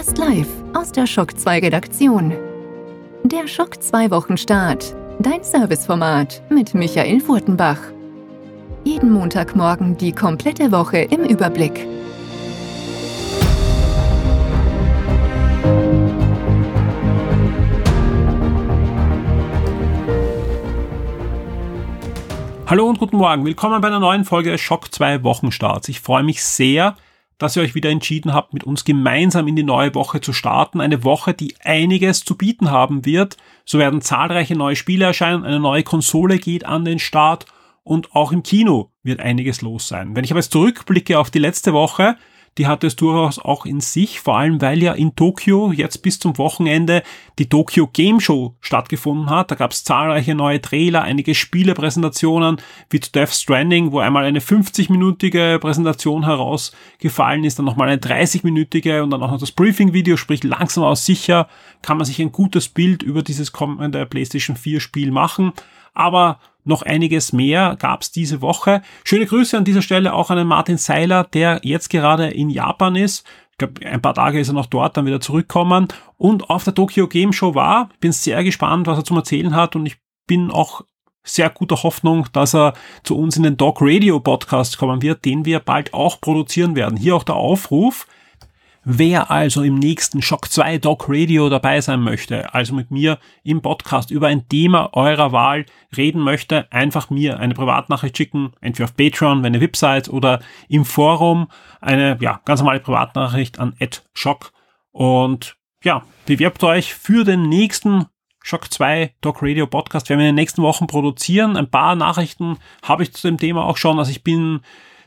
Fast live aus der Schock 2 Redaktion. Der Schock 2 Wochenstart. Dein Serviceformat mit Michael Furtenbach. Jeden Montagmorgen die komplette Woche im Überblick. Hallo und guten Morgen. Willkommen bei einer neuen Folge Schock 2 Wochenstarts. Ich freue mich sehr, dass ihr euch wieder entschieden habt, mit uns gemeinsam in die neue Woche zu starten. Eine Woche, die einiges zu bieten haben wird. So werden zahlreiche neue Spiele erscheinen, eine neue Konsole geht an den Start und auch im Kino wird einiges los sein. Wenn ich aber jetzt zurückblicke auf die letzte Woche, die hat es durchaus auch in sich, vor allem weil ja in Tokio jetzt bis zum Wochenende die Tokyo Game Show stattgefunden hat. Da gab es zahlreiche neue Trailer, einige Spielepräsentationen wie zu Death Stranding, wo einmal eine 50-minütige Präsentation herausgefallen ist, dann nochmal eine 30-minütige und dann auch noch das Briefing-Video, sprich langsam aus sicher kann man sich ein gutes Bild über dieses kommende PlayStation 4 Spiel machen. Aber noch einiges mehr gab es diese Woche. Schöne Grüße an dieser Stelle auch an den Martin Seiler, der jetzt gerade in Japan ist. Ich glaube, ein paar Tage ist er noch dort, dann wieder zurückkommen und auf der Tokyo Game Show war. Bin sehr gespannt, was er zum Erzählen hat und ich bin auch sehr guter Hoffnung, dass er zu uns in den Dog Radio Podcast kommen wird, den wir bald auch produzieren werden. Hier auch der Aufruf. Wer also im nächsten Shock 2 Doc Radio dabei sein möchte, also mit mir im Podcast über ein Thema eurer Wahl reden möchte, einfach mir eine Privatnachricht schicken, entweder auf Patreon, wenn ihr Website oder im Forum eine ja, ganz normale Privatnachricht an @shock und ja, bewerbt euch für den nächsten Shock 2 Doc Radio Podcast. werden Wir in den nächsten Wochen produzieren. Ein paar Nachrichten habe ich zu dem Thema auch schon. Also ich bin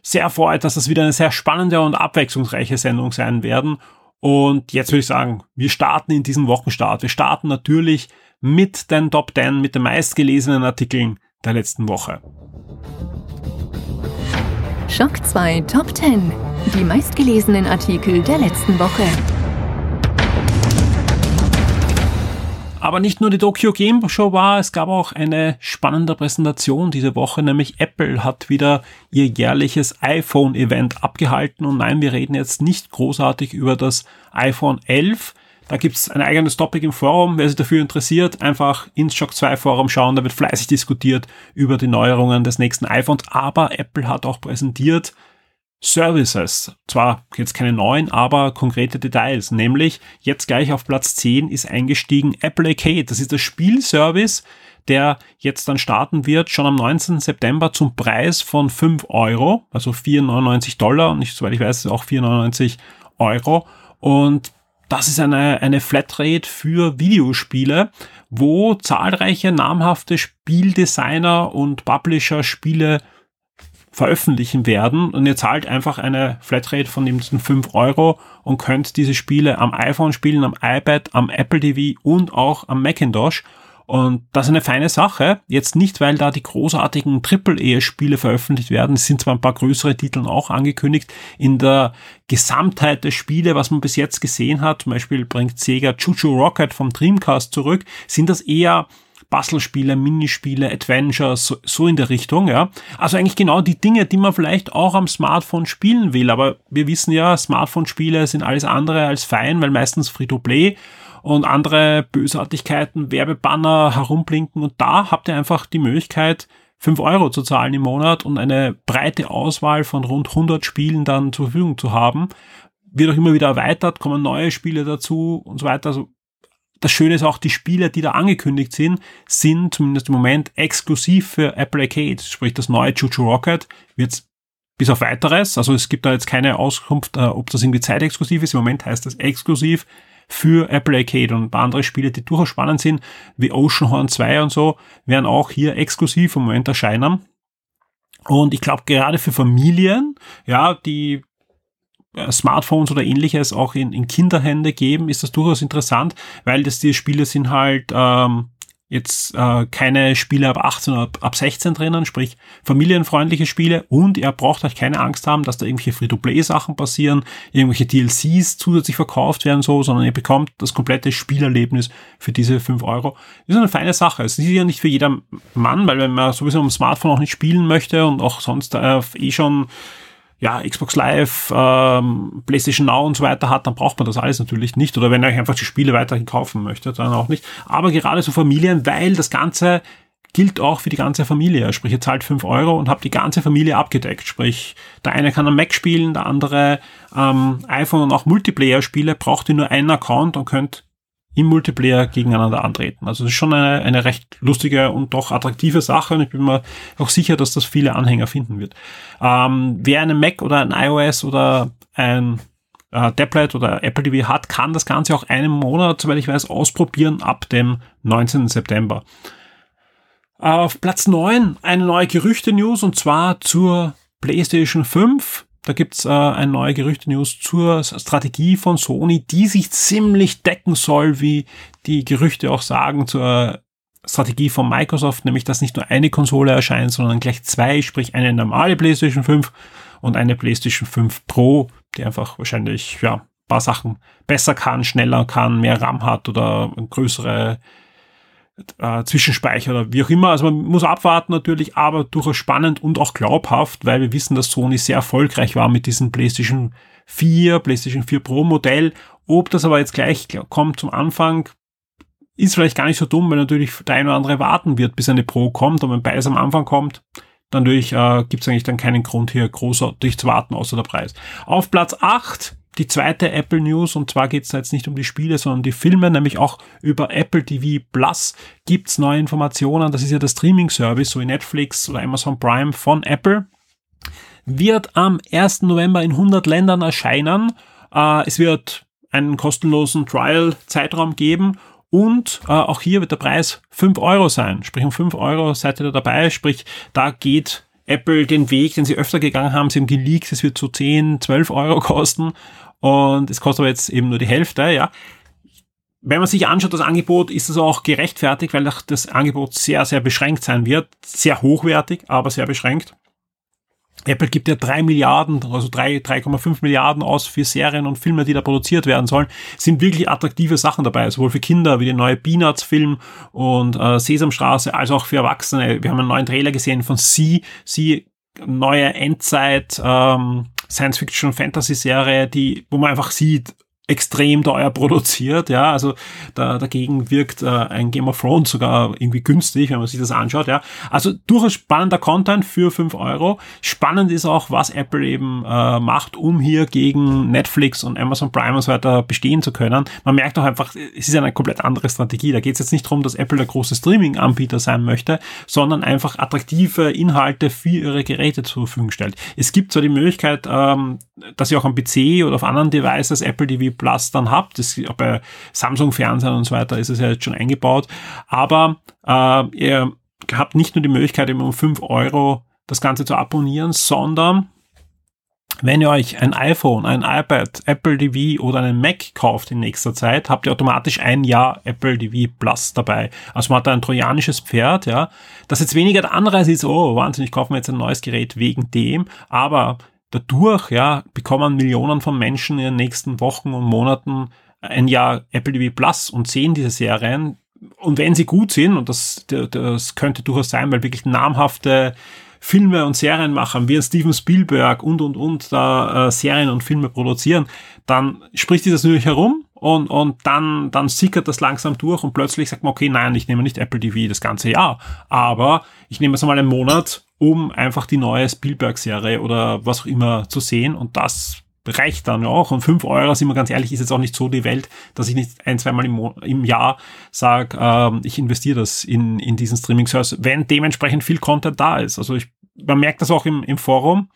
sehr erfreut, dass das wieder eine sehr spannende und abwechslungsreiche Sendung sein werden. Und jetzt würde ich sagen, wir starten in diesem Wochenstart. Wir starten natürlich mit den Top 10, mit den meistgelesenen Artikeln der letzten Woche. Schock 2 Top 10. Die meistgelesenen Artikel der letzten Woche. Aber nicht nur die Tokyo Game Show war, es gab auch eine spannende Präsentation diese Woche, nämlich Apple hat wieder ihr jährliches iPhone-Event abgehalten. Und nein, wir reden jetzt nicht großartig über das iPhone 11. Da gibt's ein eigenes Topic im Forum. Wer sich dafür interessiert, einfach ins Shock 2 Forum schauen. Da wird fleißig diskutiert über die Neuerungen des nächsten iPhones. Aber Apple hat auch präsentiert, Services. Zwar jetzt keine neuen, aber konkrete Details. Nämlich jetzt gleich auf Platz 10 ist eingestiegen Apple Arcade. Das ist der Spielservice, der jetzt dann starten wird, schon am 19. September zum Preis von 5 Euro, also 4,99 Dollar und nicht, soweit ich weiß, auch 4,99 Euro. Und das ist eine, eine Flatrate für Videospiele, wo zahlreiche namhafte Spieldesigner und Publisher Spiele veröffentlichen werden und ihr zahlt einfach eine Flatrate von diesen 5 Euro und könnt diese Spiele am iPhone spielen, am iPad, am Apple TV und auch am Macintosh. Und das ist eine feine Sache. Jetzt nicht, weil da die großartigen Triple-E-Spiele veröffentlicht werden. Es sind zwar ein paar größere Titel auch angekündigt. In der Gesamtheit der Spiele, was man bis jetzt gesehen hat, zum Beispiel bringt Sega Chuchu Rocket vom Dreamcast zurück, sind das eher Bastelspiele, Minispiele, Adventures, so, so in der Richtung, ja. Also eigentlich genau die Dinge, die man vielleicht auch am Smartphone spielen will. Aber wir wissen ja, Smartphone-Spiele sind alles andere als fein, weil meistens Free-to-Play und andere Bösartigkeiten, Werbebanner herumblinken. Und da habt ihr einfach die Möglichkeit, 5 Euro zu zahlen im Monat und eine breite Auswahl von rund 100 Spielen dann zur Verfügung zu haben. Wird auch immer wieder erweitert, kommen neue Spiele dazu und so weiter. Also das Schöne ist auch, die Spiele, die da angekündigt sind, sind zumindest im Moment exklusiv für Apple Arcade. Sprich, das neue Chuchu Rocket wird bis auf weiteres, also es gibt da jetzt keine Auskunft, äh, ob das irgendwie zeitexklusiv ist. Im Moment heißt das exklusiv für Apple Arcade und andere Spiele, die durchaus spannend sind, wie Oceanhorn 2 und so, werden auch hier exklusiv im Moment erscheinen. Und ich glaube, gerade für Familien, ja, die Smartphones oder ähnliches auch in, in Kinderhände geben, ist das durchaus interessant, weil das die Spiele sind halt ähm, jetzt äh, keine Spiele ab 18 oder ab 16 drinnen, sprich familienfreundliche Spiele und ihr braucht euch keine Angst haben, dass da irgendwelche Free-to-Play-Sachen passieren, irgendwelche DLCs zusätzlich verkauft werden so, sondern ihr bekommt das komplette Spielerlebnis für diese 5 Euro. Das ist eine feine Sache. Es ist ja nicht für jeder Mann, weil wenn man sowieso am Smartphone auch nicht spielen möchte und auch sonst äh, eh schon ja, Xbox Live, ähm, PlayStation Now und so weiter hat, dann braucht man das alles natürlich nicht. Oder wenn ihr euch einfach die Spiele weiterhin kaufen möchtet, dann auch nicht. Aber gerade so Familien, weil das Ganze gilt auch für die ganze Familie. Sprich, ihr zahlt fünf Euro und habt die ganze Familie abgedeckt. Sprich, der eine kann am Mac spielen, der andere ähm, iPhone und auch Multiplayer-Spiele, braucht ihr nur einen Account und könnt im Multiplayer gegeneinander antreten. Also das ist schon eine, eine recht lustige und doch attraktive Sache und ich bin mir auch sicher, dass das viele Anhänger finden wird. Ähm, wer einen Mac oder ein iOS oder ein äh, Tablet oder Apple TV hat, kann das Ganze auch einen Monat, soweit ich weiß, ausprobieren ab dem 19. September. Auf Platz 9 eine neue Gerüchte-News und zwar zur PlayStation 5. Da gibt's äh, eine neue Gerüchte-News zur Strategie von Sony, die sich ziemlich decken soll, wie die Gerüchte auch sagen, zur Strategie von Microsoft, nämlich dass nicht nur eine Konsole erscheint, sondern gleich zwei, sprich eine normale PlayStation 5 und eine PlayStation 5 Pro, die einfach wahrscheinlich ja paar Sachen besser kann, schneller kann, mehr RAM hat oder größere äh, Zwischenspeicher oder wie auch immer. Also man muss abwarten natürlich, aber durchaus spannend und auch glaubhaft, weil wir wissen, dass Sony sehr erfolgreich war mit diesem PlayStation 4, PlayStation 4 Pro Modell. Ob das aber jetzt gleich kommt zum Anfang, ist vielleicht gar nicht so dumm, weil natürlich der eine oder andere warten wird, bis eine Pro kommt. Und wenn beides am Anfang kommt, dann natürlich äh, gibt es eigentlich dann keinen Grund hier großartig zu warten, außer der Preis. Auf Platz 8 die zweite Apple News und zwar geht es jetzt nicht um die Spiele, sondern die Filme, nämlich auch über Apple TV Plus gibt's neue Informationen. Das ist ja der Streaming-Service, so wie Netflix oder Amazon Prime von Apple. Wird am 1. November in 100 Ländern erscheinen. Äh, es wird einen kostenlosen Trial-Zeitraum geben und äh, auch hier wird der Preis 5 Euro sein. Sprich, um 5 Euro seid ihr da dabei. Sprich, da geht Apple den Weg, den sie öfter gegangen haben. Sie haben geleakt, es wird so 10, 12 Euro kosten. Und es kostet aber jetzt eben nur die Hälfte, ja. Wenn man sich anschaut, das Angebot, ist es auch gerechtfertigt, weil das Angebot sehr, sehr beschränkt sein wird. Sehr hochwertig, aber sehr beschränkt. Apple gibt ja drei Milliarden, also drei 3,5 Milliarden aus für Serien und Filme, die da produziert werden sollen. sind wirklich attraktive Sachen dabei, sowohl für Kinder wie der neue Peanuts-Film und äh, Sesamstraße, als auch für Erwachsene. Wir haben einen neuen Trailer gesehen von Sie, Sie neue Endzeit ähm, Science-Fiction-Fantasy-Serie, die, wo man einfach sieht, extrem teuer produziert, ja, also da, dagegen wirkt äh, ein Game of Thrones sogar irgendwie günstig, wenn man sich das anschaut, ja. Also durchaus spannender Content für fünf Euro. Spannend ist auch, was Apple eben äh, macht, um hier gegen Netflix und Amazon Prime und so weiter bestehen zu können. Man merkt auch einfach, es ist eine komplett andere Strategie. Da geht es jetzt nicht darum, dass Apple der große Streaming-Anbieter sein möchte, sondern einfach attraktive Inhalte für ihre Geräte zur Verfügung stellt. Es gibt zwar die Möglichkeit, ähm, dass ihr auch am PC oder auf anderen Devices Apple TV Plus dann habt. Das, bei Samsung-Fernsehern und so weiter ist es ja jetzt schon eingebaut. Aber äh, ihr habt nicht nur die Möglichkeit, um 5 Euro das Ganze zu abonnieren, sondern wenn ihr euch ein iPhone, ein iPad, Apple TV oder einen Mac kauft in nächster Zeit, habt ihr automatisch ein Jahr Apple TV Plus dabei. Also man hat da ein trojanisches Pferd, ja. Das jetzt weniger der Anreiz ist, oh, wahnsinnig, kaufen wir jetzt ein neues Gerät wegen dem, aber dadurch ja, bekommen Millionen von Menschen in den nächsten Wochen und Monaten ein Jahr Apple TV Plus und sehen diese Serien. Und wenn sie gut sind, und das, das könnte durchaus sein, weil wirklich namhafte Filme und Serienmacher wie Steven Spielberg und und und da äh, Serien und Filme produzieren, dann spricht sich das natürlich herum und, und dann, dann sickert das langsam durch und plötzlich sagt man, okay, nein, ich nehme nicht Apple TV das ganze Jahr, aber ich nehme es mal einen Monat um einfach die neue Spielberg-Serie oder was auch immer zu sehen. Und das reicht dann auch. Und fünf Euro, sind wir ganz ehrlich, ist jetzt auch nicht so die Welt, dass ich nicht ein, zweimal im, im Jahr sage, ähm, ich investiere das in, in diesen Streaming-Service, wenn dementsprechend viel Content da ist. Also ich, man merkt das auch im, im Forum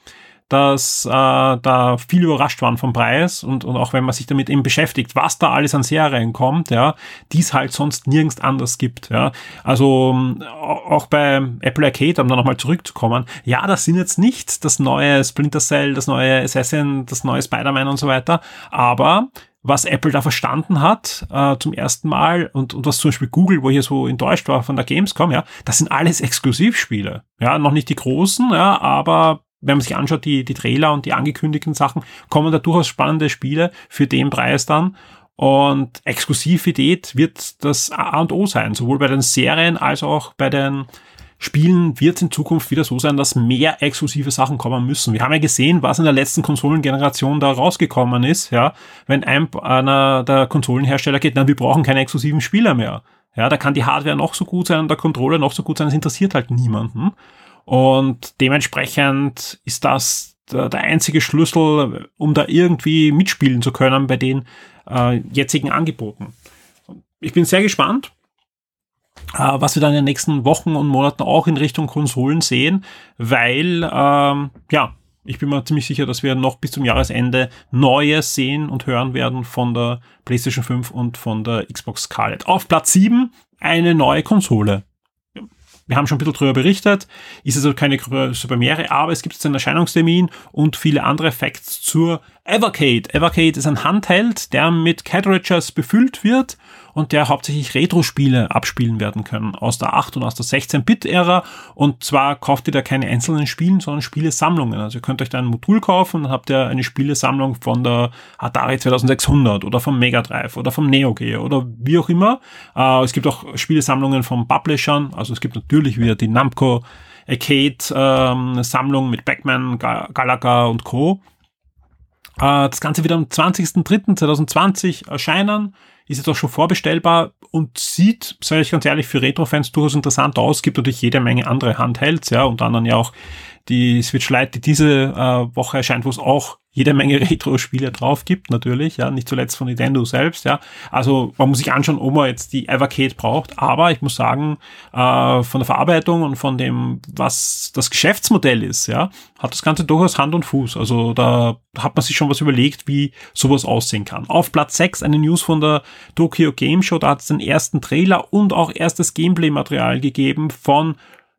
dass äh, da viel überrascht waren vom Preis und, und auch wenn man sich damit eben beschäftigt, was da alles an Serien kommt, ja, die es halt sonst nirgends anders gibt, ja. Also auch bei Apple Arcade, um da nochmal zurückzukommen, ja, das sind jetzt nicht das neue Splinter Cell, das neue Assassin, das neue Spider-Man und so weiter, aber was Apple da verstanden hat äh, zum ersten Mal und, und was zum Beispiel Google, wo ich ja so enttäuscht war von der Gamescom, ja, das sind alles Exklusivspiele. Ja, noch nicht die großen, ja, aber wenn man sich anschaut, die, die Trailer und die angekündigten Sachen, kommen da durchaus spannende Spiele für den Preis dann. Und Exklusivität wird das A und O sein, sowohl bei den Serien als auch bei den Spielen wird es in Zukunft wieder so sein, dass mehr exklusive Sachen kommen müssen. Wir haben ja gesehen, was in der letzten Konsolengeneration da rausgekommen ist, ja. Wenn ein, einer der Konsolenhersteller geht, na, wir brauchen keine exklusiven Spieler mehr. Ja, da kann die Hardware noch so gut sein, der Controller noch so gut sein, es interessiert halt niemanden. Und dementsprechend ist das der, einzige Schlüssel, um da irgendwie mitspielen zu können bei den äh, jetzigen Angeboten. Ich bin sehr gespannt, äh, was wir dann in den nächsten Wochen und Monaten auch in Richtung Konsolen sehen, weil, ähm, ja, ich bin mir ziemlich sicher, dass wir noch bis zum Jahresende Neues sehen und hören werden von der PlayStation 5 und von der Xbox Scarlett. Auf Platz 7 eine neue Konsole. Wir haben schon ein bisschen drüber berichtet, ist also keine große Premiere, aber es gibt jetzt einen Erscheinungstermin und viele andere Facts zur Evercade. Evercade ist ein Handheld, der mit Cartridges befüllt wird und der hauptsächlich Retro-Spiele abspielen werden können aus der 8 und aus der 16-Bit-Ära. Und zwar kauft ihr da keine einzelnen Spiele, sondern Spielesammlungen. Also ihr könnt euch da ein Modul kaufen und dann habt ihr eine Spielesammlung von der Atari 2600 oder vom Mega Drive oder vom Neo Geo oder wie auch immer. Äh, es gibt auch Spielesammlungen von Publishern. Also es gibt natürlich wieder die Namco Arcade-Sammlung ähm, mit Backman, Galaga und Co. Äh, das Ganze wird am 20.03.2020 erscheinen ist jetzt auch schon vorbestellbar und sieht, sage ich ganz ehrlich, für Retro-Fans durchaus interessant aus. Gibt natürlich jede Menge andere Handhelds, ja, und dann ja auch die Switch Lite, die diese äh, Woche erscheint, wo es auch jede Menge Retro-Spiele drauf gibt, natürlich, ja, nicht zuletzt von Nintendo selbst, ja. Also man muss sich anschauen, ob man jetzt die Evercade braucht, aber ich muss sagen, äh, von der Verarbeitung und von dem, was das Geschäftsmodell ist, ja, hat das Ganze durchaus Hand und Fuß. Also da hat man sich schon was überlegt, wie sowas aussehen kann. Auf Platz 6 eine News von der Tokyo Game Show, da hat es den ersten Trailer und auch erstes Gameplay-Material gegeben von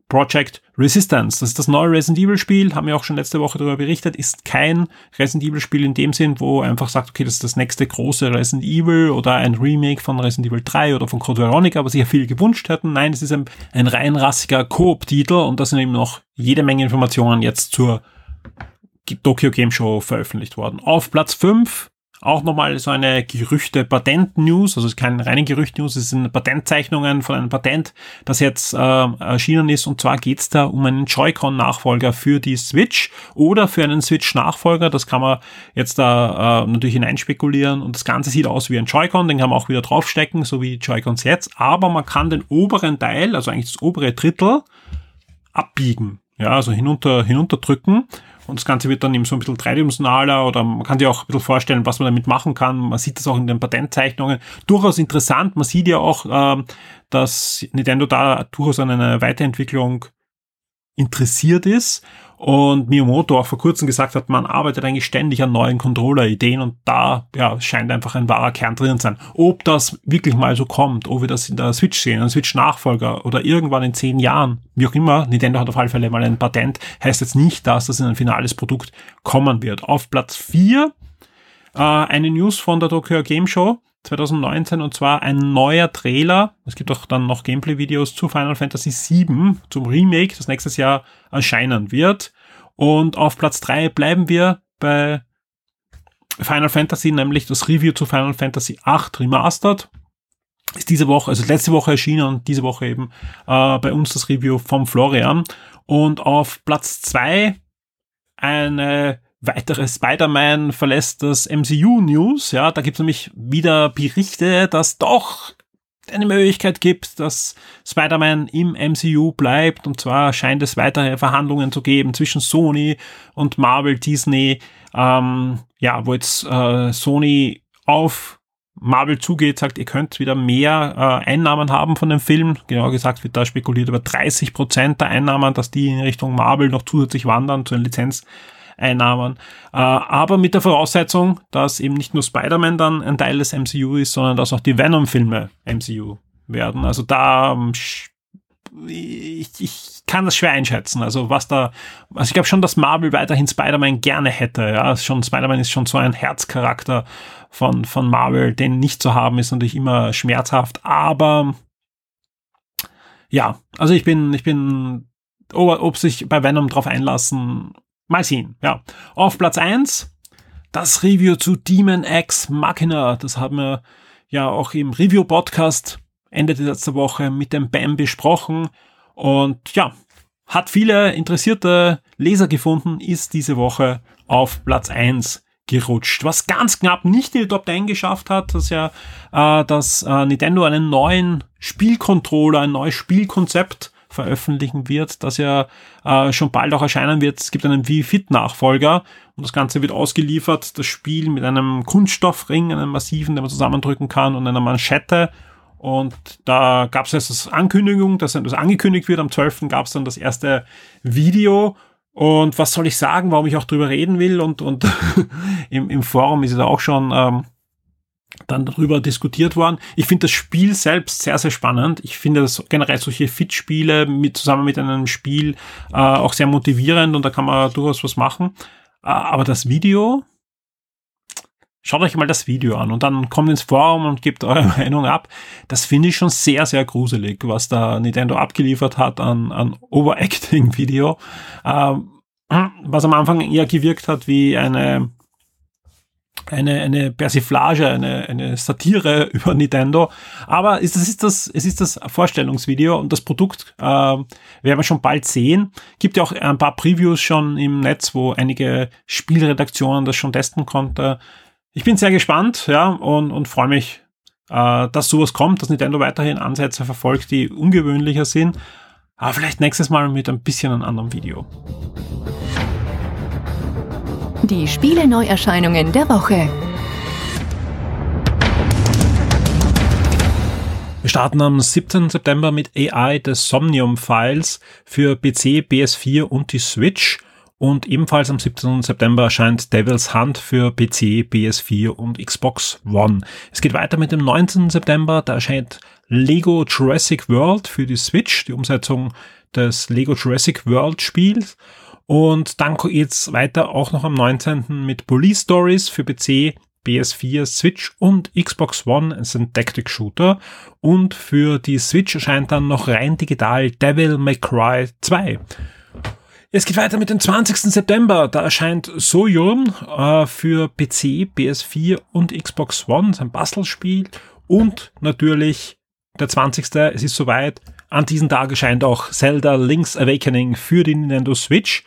Project Resistance. Das ist das neue Resident Evil Spiel, haben wir auch schon letzte Woche darüber berichtet, ist kein Resident Evil Spiel in dem Sinn, wo einfach sagt, okay, das ist das nächste große Resident Evil oder ein Remake von Resident Evil 3 oder von Code Veronica, was sich ja viele gewünscht hätten. Nein, es ist ein, ein reinrassiger Koop-Titel und da sind eben noch jede Menge Informationen jetzt zur Tokyo Game Show veröffentlicht worden. Auf Platz 5 auch nochmal so eine Gerüchte-Patent-News, also es ist kein reine Gerücht-News, es sind Patentzeichnungen von einem Patent, das jetzt äh, erschienen ist. Und zwar geht's da um einen Joy-Con-Nachfolger für die Switch oder für einen Switch-Nachfolger, das kann man jetzt da äh, natürlich hineinspekulieren. Und das Ganze sieht aus wie ein Joy-Con, den kann man auch wieder draufstecken, so wie Joy-Cons jetzt, aber man kann den oberen Teil, also eigentlich das obere Drittel, abbiegen, ja, also hinunter, hinunterdrücken und das Ganze wird dann eben so ein bisschen dreidimensionaler oder man kann sich auch ein bisschen vorstellen, was man damit machen kann. Man sieht das auch in den Patentzeichnungen. Durchaus interessant. Man sieht ja auch, ähm, dass Nintendo da durchaus an einer Weiterentwicklung interessiert ist und Miyamoto auch vor kurzem gesagt hat, man arbeitet eigentlich ständig an neuen Controller-Ideen und da ja, scheint einfach ein wahrer Kern drin sein. Ob das wirklich mal so kommt, ob wir das in der Switch sehen, ein Switch-Nachfolger oder irgendwann in zehn Jahren, wie auch immer, Nintendo hat auf alle Fälle mal ein Patent, heißt jetzt nicht, dass das in ein finales Produkt kommen wird. Auf Platz vier äh, eine News von der Tokyo Game Show 2019 und zwar ein neuer Trailer. Es gibt auch dann noch Gameplay-Videos zu Final Fantasy VII, zum Remake, das nächstes Jahr erscheinen wird. Und auf Platz drei bleiben wir bei Final Fantasy, nämlich das Review zu Final Fantasy VIII Remastered. Ist diese Woche, also letzte Woche erschienen und diese Woche eben äh, bei uns das Review vom Florian. Und auf Platz zwei eine weitere Spider-Man verlässt das MCU News. Ja, da gibt es nämlich wieder Berichte, dass doch eine Möglichkeit gibt, dass Spider-Man im MCU bleibt. Und zwar scheint es weitere Verhandlungen zu geben zwischen Sony und Marvel Disney. Ähm, ja, wo jetzt äh, Sony auf Marvel zugeht, sagt, ihr könnt wieder mehr äh, Einnahmen haben von dem Film. Genau gesagt wird da spekuliert über 30 Prozent der Einnahmen, dass die in Richtung Marvel noch zusätzlich wandern zu den Lizenz Einnahmen. Äh, aber mit der Voraussetzung, dass eben nicht nur Spider-Man dann ein Teil des MCU ist, sondern dass auch die Venom-Filme MCU werden. Also da ähm, ich, ich kann das schwer einschätzen. Also was da, also ich glaube schon, dass Marvel weiterhin Spider-Man gerne hätte. Ja, schon Spider-Man ist schon so ein Herzcharakter von von Marvel, den nicht zu haben ist natürlich immer schmerzhaft. Aber ja, also ich bin ich bin, ob, ob sich bei Venom drauf einlassen Mal sehen, ja. Auf Platz eins das Review zu Demon X Machina. Das haben wir ja auch im Review-Podcast Ende der letzten Woche mit dem BAM besprochen. Und ja, hat viele interessierte Leser gefunden, ist diese Woche auf Platz eins gerutscht. Was ganz knapp nicht in die Top 10 geschafft hat, dass ja äh, dass äh, Nintendo einen neuen Spielcontroller, ein neues Spielkonzept veröffentlichen wird, das ja äh, schon bald auch erscheinen wird. Es gibt einen Wii Fit Nachfolger und das Ganze wird ausgeliefert, das Spiel mit einem Kunststoffring, einem massiven, den man zusammendrücken kann und einer Manschette und da gab es jetzt das Ankündigung, dass das angekündigt wird. Am 12. gab es dann das erste Video. Und was soll ich sagen, warum ich auch drüber reden will? Und, und im, im Forum ist es auch schon ähm, dann darüber diskutiert worden. Ich finde das Spiel selbst sehr, sehr spannend. Ich finde das generell solche Fit-Spiele mit, zusammen mit einem Spiel äh, auch sehr motivierend und da kann man durchaus was machen. Äh, aber das Video, Schaut euch mal das Video an und dann kommt ins Forum und gebt eure Meinung ab. Das finde ich schon sehr, sehr gruselig, was da Nintendo abgeliefert hat an, an Overacting-Video. Ähm, was am Anfang eher gewirkt hat wie eine, eine, eine Persiflage, eine, eine Satire über Nintendo. Aber es ist das, es ist das Vorstellungsvideo und das Produkt äh, werden wir schon bald sehen. Gibt ja auch ein paar Previews schon im Netz, wo einige Spielredaktionen das schon testen konnten ich bin sehr gespannt, ja, und, und freue mich, äh, dass sowas kommt, dass Nintendo weiterhin Ansätze verfolgt, die ungewöhnlicher sind. Aber vielleicht nächstes Mal mit ein bisschen einem anderen Video. Die Spiele-Neuerscheinungen der Woche. Wir starten am 17. September mit AI des Somnium Files für PC, PS4 und die Switch. Und ebenfalls am 17. September erscheint Devil's Hunt für PC, PS4 und Xbox One. Es geht weiter mit dem 19. September, da erscheint Lego Jurassic World für die Switch, die Umsetzung des Lego Jurassic World Spiels. Und dann geht's weiter auch noch am 19. mit Police Stories für PC, PS4, Switch und Xbox One. Ist ein Tactic Shooter. Und für die Switch erscheint dann noch rein digital Devil May Cry 2. Es geht weiter mit dem 20. September. Da erscheint Sojourn äh, für PC, PS4 und Xbox One, sein Bastelspiel. Und natürlich der 20. Es ist soweit. An diesem Tag erscheint auch Zelda Link's Awakening für die Nintendo Switch.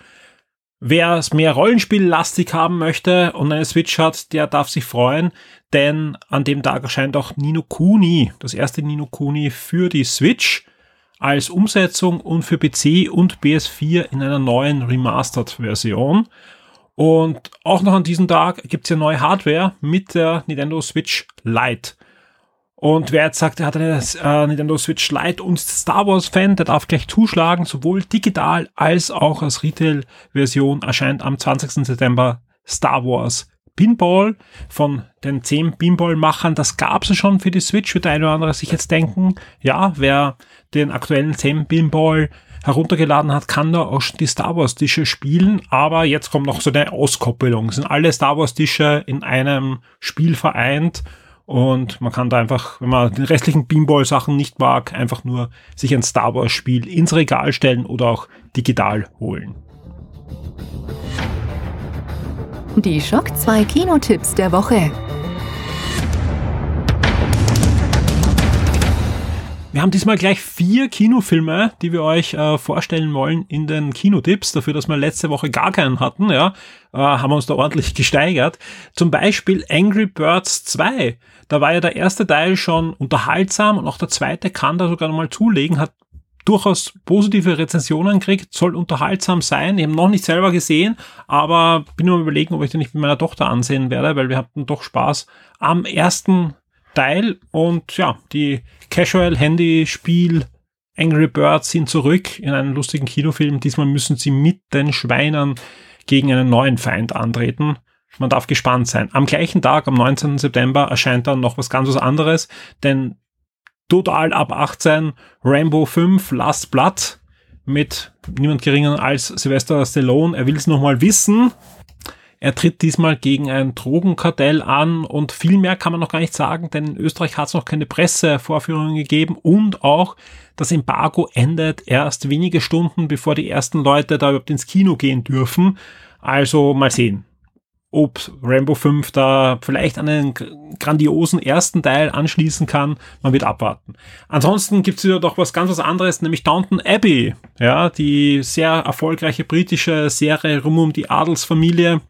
Wer es mehr Rollenspiellastig haben möchte und eine Switch hat, der darf sich freuen, denn an dem Tag erscheint auch Nino Kuni, das erste Nino Kuni für die Switch als Umsetzung und für PC und PS4 in einer neuen Remastered-Version. Und auch noch an diesem Tag gibt es ja neue Hardware mit der Nintendo Switch Lite. Und wer jetzt sagt, er hat eine äh, Nintendo Switch Lite und Star Wars Fan, der darf gleich zuschlagen, sowohl digital als auch als Retail-Version erscheint am 20. September Star Wars Pinball von den 10 Pinball-Machern. Das gab es schon für die Switch, wird der eine oder andere sich jetzt denken. Ja, wer den aktuellen 10 Pinball heruntergeladen hat, kann da auch die Star Wars Tische spielen, aber jetzt kommt noch so eine Auskoppelung. Es sind alle Star Wars Tische in einem Spiel vereint und man kann da einfach, wenn man den restlichen Pinball Sachen nicht mag, einfach nur sich ein Star Wars Spiel ins Regal stellen oder auch digital holen. Die Schock 2 Kinotipps der Woche. Wir haben diesmal gleich vier Kinofilme, die wir euch äh, vorstellen wollen in den Kinotipps. Dafür, dass wir letzte Woche gar keinen hatten, ja, äh, haben wir uns da ordentlich gesteigert. Zum Beispiel Angry Birds 2. Da war ja der erste Teil schon unterhaltsam und auch der zweite kann da sogar nochmal zulegen, hat durchaus positive Rezensionen kriegt, soll unterhaltsam sein. Ich habe noch nicht selber gesehen, aber bin nur überlegen, ob ich den nicht mit meiner Tochter ansehen werde, weil wir hatten doch Spaß am ersten Teil und ja, die Casual Handy Spiel Angry Birds sind zurück in einen lustigen Kinofilm. Diesmal müssen sie mit den Schweinern gegen einen neuen Feind antreten. Man darf gespannt sein. Am gleichen Tag, am 19. September, erscheint dann noch was ganz was anderes, denn total ab 18 Rambo 5 Last Blood mit niemand geringer als Sylvester Stallone. Er will es nochmal wissen. Er tritt diesmal gegen ein Drogenkartell an und viel mehr kann man noch gar nicht sagen, denn in Österreich hat es noch keine Pressevorführungen gegeben und auch das Embargo endet erst wenige Stunden, bevor die ersten Leute da überhaupt ins Kino gehen dürfen. Also mal sehen. ob Rambo 5 da vielleicht an einen grandiosen ersten Teil anschließen kann. Man wird abwarten. Ansonsten gibt's wieder doch was ganz was anderes, nämlich Downton Abbey. Ja, die sehr erfolgreiche britische Serie rum um die Adelsfamilie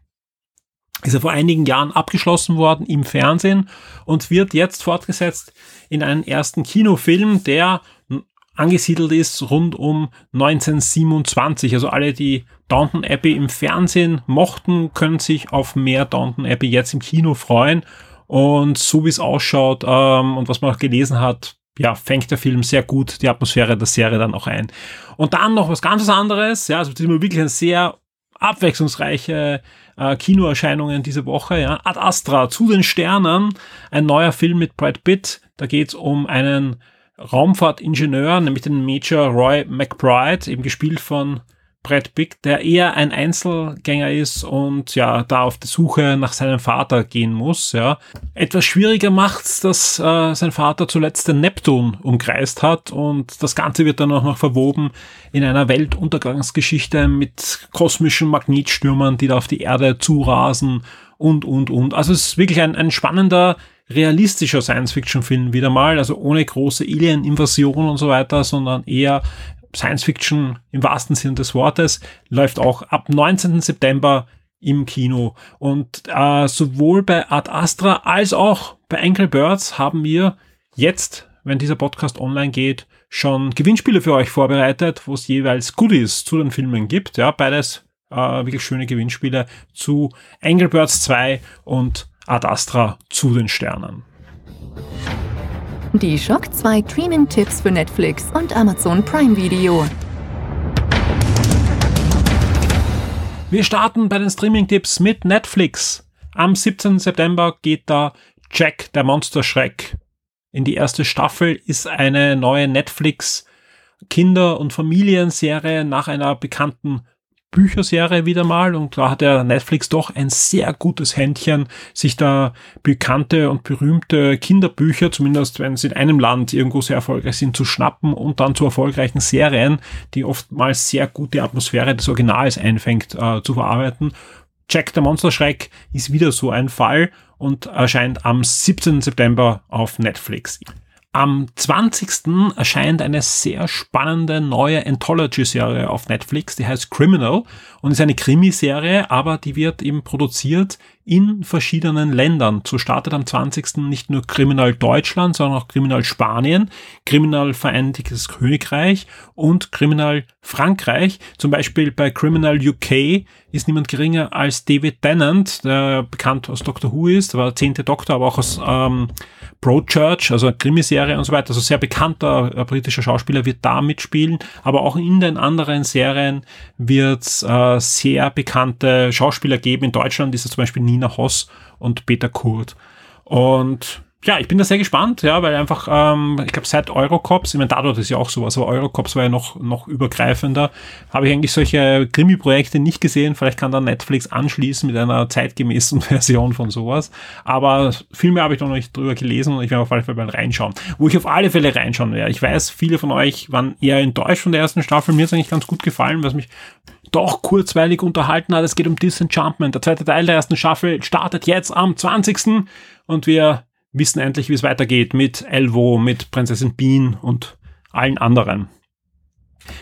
ist ja vor einigen Jahren abgeschlossen worden im Fernsehen und wird jetzt fortgesetzt in einen ersten Kinofilm, der angesiedelt ist rund um 1927. Also alle, die Downton Abbey im Fernsehen mochten, können sich auf mehr Downton Abbey jetzt im Kino freuen. Und so wie es ausschaut ähm, und was man auch gelesen hat, ja, fängt der Film sehr gut die Atmosphäre der Serie dann auch ein. Und dann noch was ganz anderes, ja, also ist wirklich eine sehr abwechslungsreiche äh, Kinoerscheinungen diese Woche. Ja. Ad Astra, zu den Sternen, ein neuer Film mit Brad Pitt. Da geht es um einen Raumfahrtingenieur, nämlich den Major Roy McBride, eben gespielt von Brad Pitt, der eher ein Einzelgänger ist und ja, da auf die Suche nach seinem Vater gehen muss, ja. Etwas schwieriger macht's, dass äh, sein Vater zuletzt den Neptun umkreist hat und das Ganze wird dann auch noch verwoben in einer Weltuntergangsgeschichte mit kosmischen Magnetstürmern, die da auf die Erde zurasen und, und, und. Also es ist wirklich ein, ein spannender, realistischer Science-Fiction-Film wieder mal, also ohne große Alien-Invasion und so weiter, sondern eher Science Fiction im wahrsten Sinne des Wortes, läuft auch ab 19. September im Kino. Und äh, sowohl bei Ad Astra als auch bei Angry Birds haben wir jetzt, wenn dieser Podcast online geht, schon Gewinnspiele für euch vorbereitet, wo es jeweils Goodies zu den Filmen gibt. Ja, beides äh, wirklich schöne Gewinnspiele zu Angry Birds 2 und Ad Astra zu den Sternen. Die Shock 2 Streaming-Tipps für Netflix und Amazon Prime Video. Wir starten bei den Streaming-Tipps mit Netflix. Am 17. September geht da Jack der Monster Schreck. In die erste Staffel ist eine neue Netflix Kinder- und Familienserie nach einer bekannten Bücherserie wieder mal und da hat der Netflix doch ein sehr gutes Händchen, sich da bekannte und berühmte Kinderbücher, zumindest wenn sie in einem Land irgendwo sehr erfolgreich sind, zu schnappen und dann zu erfolgreichen Serien, die oftmals sehr gut die Atmosphäre des Originals einfängt, äh, zu verarbeiten. Jack der Monsterschreck ist wieder so ein Fall und erscheint am 17. September auf Netflix. Am 20. erscheint eine sehr spannende neue Anthology-Serie auf Netflix, die heißt Criminal und ist eine Krimiserie, aber die wird eben produziert in verschiedenen Ländern. So startet am 20. nicht nur Criminal Deutschland, sondern auch Criminal Spanien, Criminal Vereinigtes Königreich und Criminal Frankreich. Zum Beispiel bei Criminal UK ist niemand geringer als David Tennant, der bekannt aus Doctor Who ist, der war zehnte Doktor, aber auch aus ähm, Broadchurch, also Krimiserie und so weiter. Also sehr bekannter äh, britischer Schauspieler wird da mitspielen, aber auch in den anderen Serien wird äh, sehr bekannte Schauspieler geben. In Deutschland ist es zum Beispiel Nina Hoss und Peter Kurt. Und ja, ich bin da sehr gespannt, ja, weil einfach, ähm, ich glaube, seit Eurocops, ich meine, dadurch ist ja auch sowas, aber Eurocops war ja noch, noch übergreifender, habe ich eigentlich solche Krimi-Projekte nicht gesehen. Vielleicht kann dann Netflix anschließen mit einer zeitgemäßen Version von sowas. Aber viel mehr habe ich noch nicht drüber gelesen und ich werde auf alle Fälle mal reinschauen. Wo ich auf alle Fälle reinschauen werde. Ich weiß, viele von euch waren eher enttäuscht von der ersten Staffel. Mir ist eigentlich ganz gut gefallen, was mich doch kurzweilig unterhalten hat. Es geht um Disenchantment. Der zweite Teil der ersten Staffel startet jetzt am 20. Und wir wissen endlich, wie es weitergeht mit Elvo, mit Prinzessin Bean und allen anderen.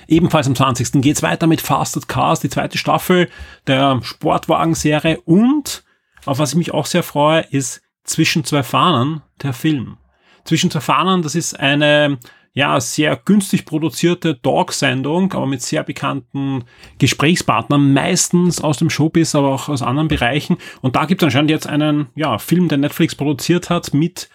Ebenfalls am 20. geht's weiter mit Fasted Cars, die zweite Staffel der Sportwagenserie und, auf was ich mich auch sehr freue, ist Zwischen zwei Fahnen, der Film. Zwischen zwei Fahnen, das ist eine ja, sehr günstig produzierte Dog-Sendung, aber mit sehr bekannten Gesprächspartnern, meistens aus dem Showbiz, aber auch aus anderen Bereichen. Und da gibt es anscheinend jetzt einen ja, Film, der Netflix produziert hat mit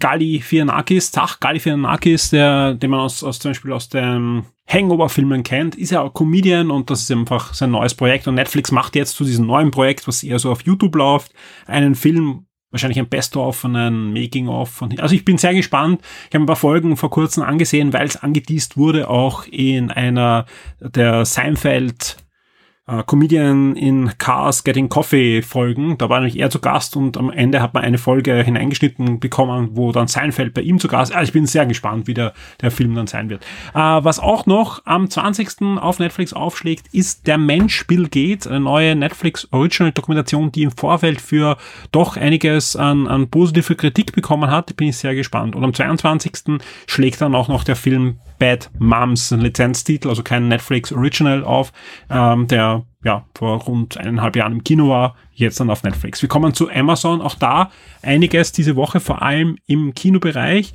Gali Fianakis, Zach Gali Fianakis, der, den man aus, aus zum Beispiel aus den Hangover-Filmen kennt, ist ja auch Comedian und das ist einfach sein neues Projekt. Und Netflix macht jetzt zu diesem neuen Projekt, was eher so auf YouTube läuft, einen Film, wahrscheinlich ein Best-of einem Making-of also ich bin sehr gespannt. Ich habe ein paar Folgen vor kurzem angesehen, weil es angeteased wurde, auch in einer der Seinfeld äh, Comedian in Cars Getting Coffee Folgen. Da war nämlich er zu Gast und am Ende hat man eine Folge hineingeschnitten bekommen, wo dann Seinfeld bei ihm zu Gast. Also ich bin sehr gespannt, wie der, der Film dann sein wird. Äh, was auch noch am 20. auf Netflix aufschlägt, ist Der Mensch Bill Gates, eine neue Netflix Original Dokumentation, die im Vorfeld für doch einiges an, an positive Kritik bekommen hat. Bin ich sehr gespannt. Und am 22. schlägt dann auch noch der Film Bad Moms, ein Lizenztitel, also kein Netflix Original auf, ähm, der ja vor rund eineinhalb Jahren im Kino war, jetzt dann auf Netflix. Wir kommen zu Amazon, auch da einiges diese Woche, vor allem im Kinobereich.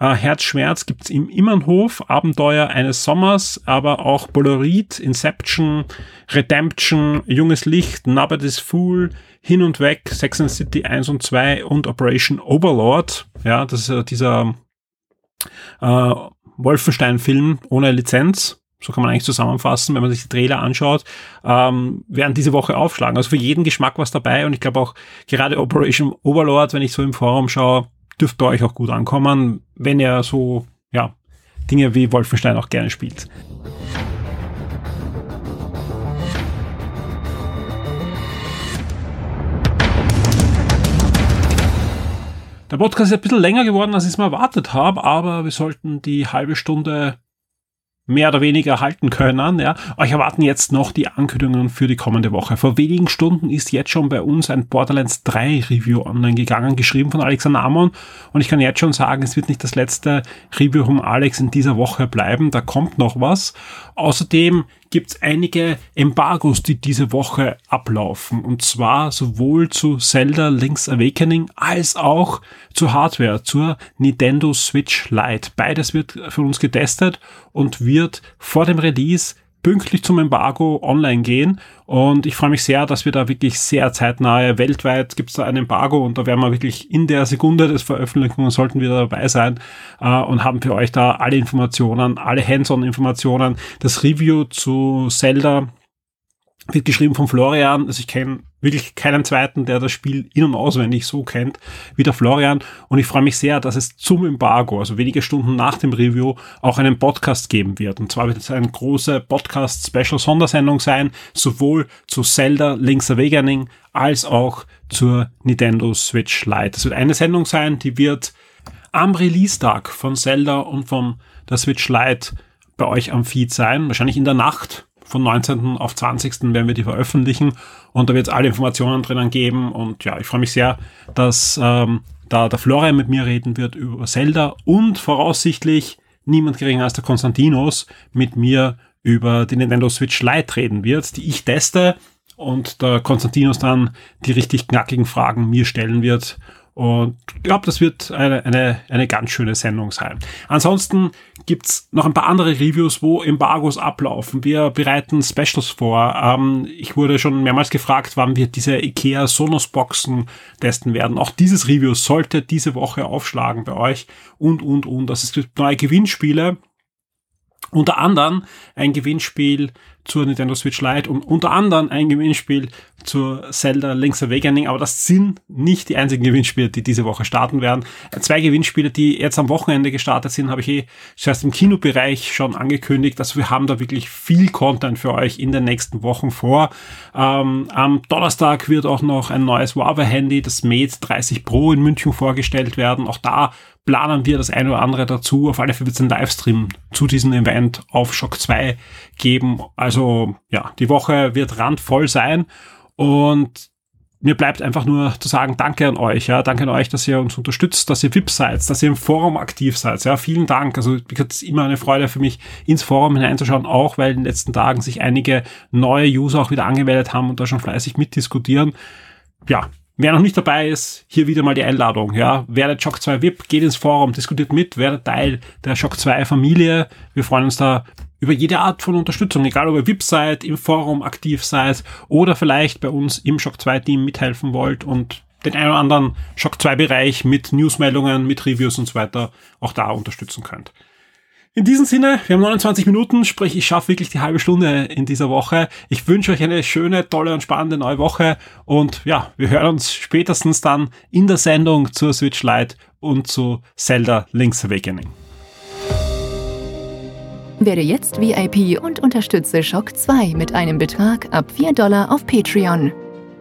Äh, Herzschmerz gibt's im Immernhof, Abenteuer eines Sommers, aber auch Polaroid, Inception, Redemption, Junges Licht, Nobody's Fool, Hin und Weg, Sex and City 1 und 2 und Operation Overlord. Ja, das ist äh, dieser äh, Wolfenstein-Film ohne Lizenz, so kann man eigentlich zusammenfassen, wenn man sich die Trailer anschaut, ähm, werden diese Woche aufschlagen. Also für jeden Geschmack was dabei und ich glaube auch gerade Operation Overlord, wenn ich so im Forum schaue, dürfte euch auch gut ankommen, wenn ihr so, ja, Dinge wie Wolfenstein auch gerne spielt. Der Podcast ist ein bisschen länger geworden, als ich es mir erwartet habe, aber wir sollten die halbe Stunde mehr oder weniger halten können. Ja. Euch erwarten jetzt noch die Ankündigungen für die kommende Woche. Vor wenigen Stunden ist jetzt schon bei uns ein Borderlands 3 Review online gegangen, geschrieben von Alexander Amon. Und ich kann jetzt schon sagen, es wird nicht das letzte Review von Alex in dieser Woche bleiben. Da kommt noch was. Außerdem gibt es einige Embargos, die diese Woche ablaufen. Und zwar sowohl zu Zelda Link's Awakening als auch zur Hardware, zur Nintendo Switch Lite. Beides wird für uns getestet und wird vor dem Release pünktlich zum Embargo online gehen. Und ich freue mich sehr, dass wir da wirklich sehr zeitnahe, weltweit gibt es da ein Embargo und da werden wir wirklich in der Sekunde des Veröffentlichungen sollten wir dabei sein äh, und haben für euch da alle Informationen, alle Hands-on-Informationen. Das Review zu Zelda wird geschrieben von Florian. Also ich kenne wirklich keinen zweiten, der das Spiel in- und auswendig so kennt wie der Florian. Und ich freue mich sehr, dass es zum Embargo, also wenige Stunden nach dem Review, auch einen Podcast geben wird. Und zwar wird es eine große Podcast-Special-Sondersendung sein, sowohl zu Zelda Link's Awakening als auch zur Nintendo Switch Lite. Es wird eine Sendung sein, die wird am Release-Tag von Zelda und von der Switch Lite bei euch am Feed sein. Wahrscheinlich in der Nacht von 19. auf 20. werden wir die veröffentlichen und da wird es alle Informationen drinnen geben und ja, ich freue mich sehr, dass ähm, da der Florian mit mir reden wird über Zelda und voraussichtlich niemand geringer als der Konstantinos mit mir über die Nintendo Switch Lite reden wird, die ich teste und der Konstantinos dann die richtig knackigen Fragen mir stellen wird und ich glaube, das wird eine, eine, eine ganz schöne Sendung sein. Ansonsten gibt's noch ein paar andere Reviews, wo Embargos ablaufen. Wir bereiten Specials vor. Ähm, ich wurde schon mehrmals gefragt, wann wir diese IKEA Sonos Boxen testen werden. Auch dieses Review sollte diese Woche aufschlagen bei euch. Und, und, und. Das ist neue Gewinnspiele. Unter anderem ein Gewinnspiel zur Nintendo Switch Lite und unter anderem ein Gewinnspiel zur Zelda Link's Awakening, aber das sind nicht die einzigen Gewinnspiele, die diese Woche starten werden. Zwei Gewinnspiele, die jetzt am Wochenende gestartet sind, habe ich eh zuerst im Kinobereich schon angekündigt. Also wir haben da wirklich viel Content für euch in den nächsten Wochen vor. Ähm, am Donnerstag wird auch noch ein neues Huawei-Handy, das Mate 30 Pro in München vorgestellt werden. Auch da planen wir das eine oder andere dazu. Auf alle Fälle wird es einen Livestream zu diesem Event auf Shock 2 geben. Also ja, die Woche wird randvoll sein und mir bleibt einfach nur zu sagen, danke an euch, ja, danke an euch, dass ihr uns unterstützt, dass ihr VIP seid, dass ihr im Forum aktiv seid, ja, vielen Dank. Also, es ist immer eine Freude für mich, ins Forum hineinzuschauen, auch weil in den letzten Tagen sich einige neue User auch wieder angemeldet haben und da schon fleißig mitdiskutieren. Ja, Wer noch nicht dabei ist, hier wieder mal die Einladung. Ja, werdet Shock 2 VIP, geht ins Forum, diskutiert mit, werdet Teil der Shock 2 Familie. Wir freuen uns da über jede Art von Unterstützung, egal ob ihr VIP seid, im Forum aktiv seid oder vielleicht bei uns im Shock 2 Team mithelfen wollt und den einen oder anderen Shock 2 Bereich mit Newsmeldungen, mit Reviews und so weiter auch da unterstützen könnt. In diesem Sinne, wir haben 29 Minuten, sprich ich schaffe wirklich die halbe Stunde in dieser Woche. Ich wünsche euch eine schöne, tolle und spannende neue Woche und ja, wir hören uns spätestens dann in der Sendung zur Switch Lite und zu Zelda Link's Awakening. Werde jetzt VIP und unterstütze Shock 2 mit einem Betrag ab 4 Dollar auf Patreon.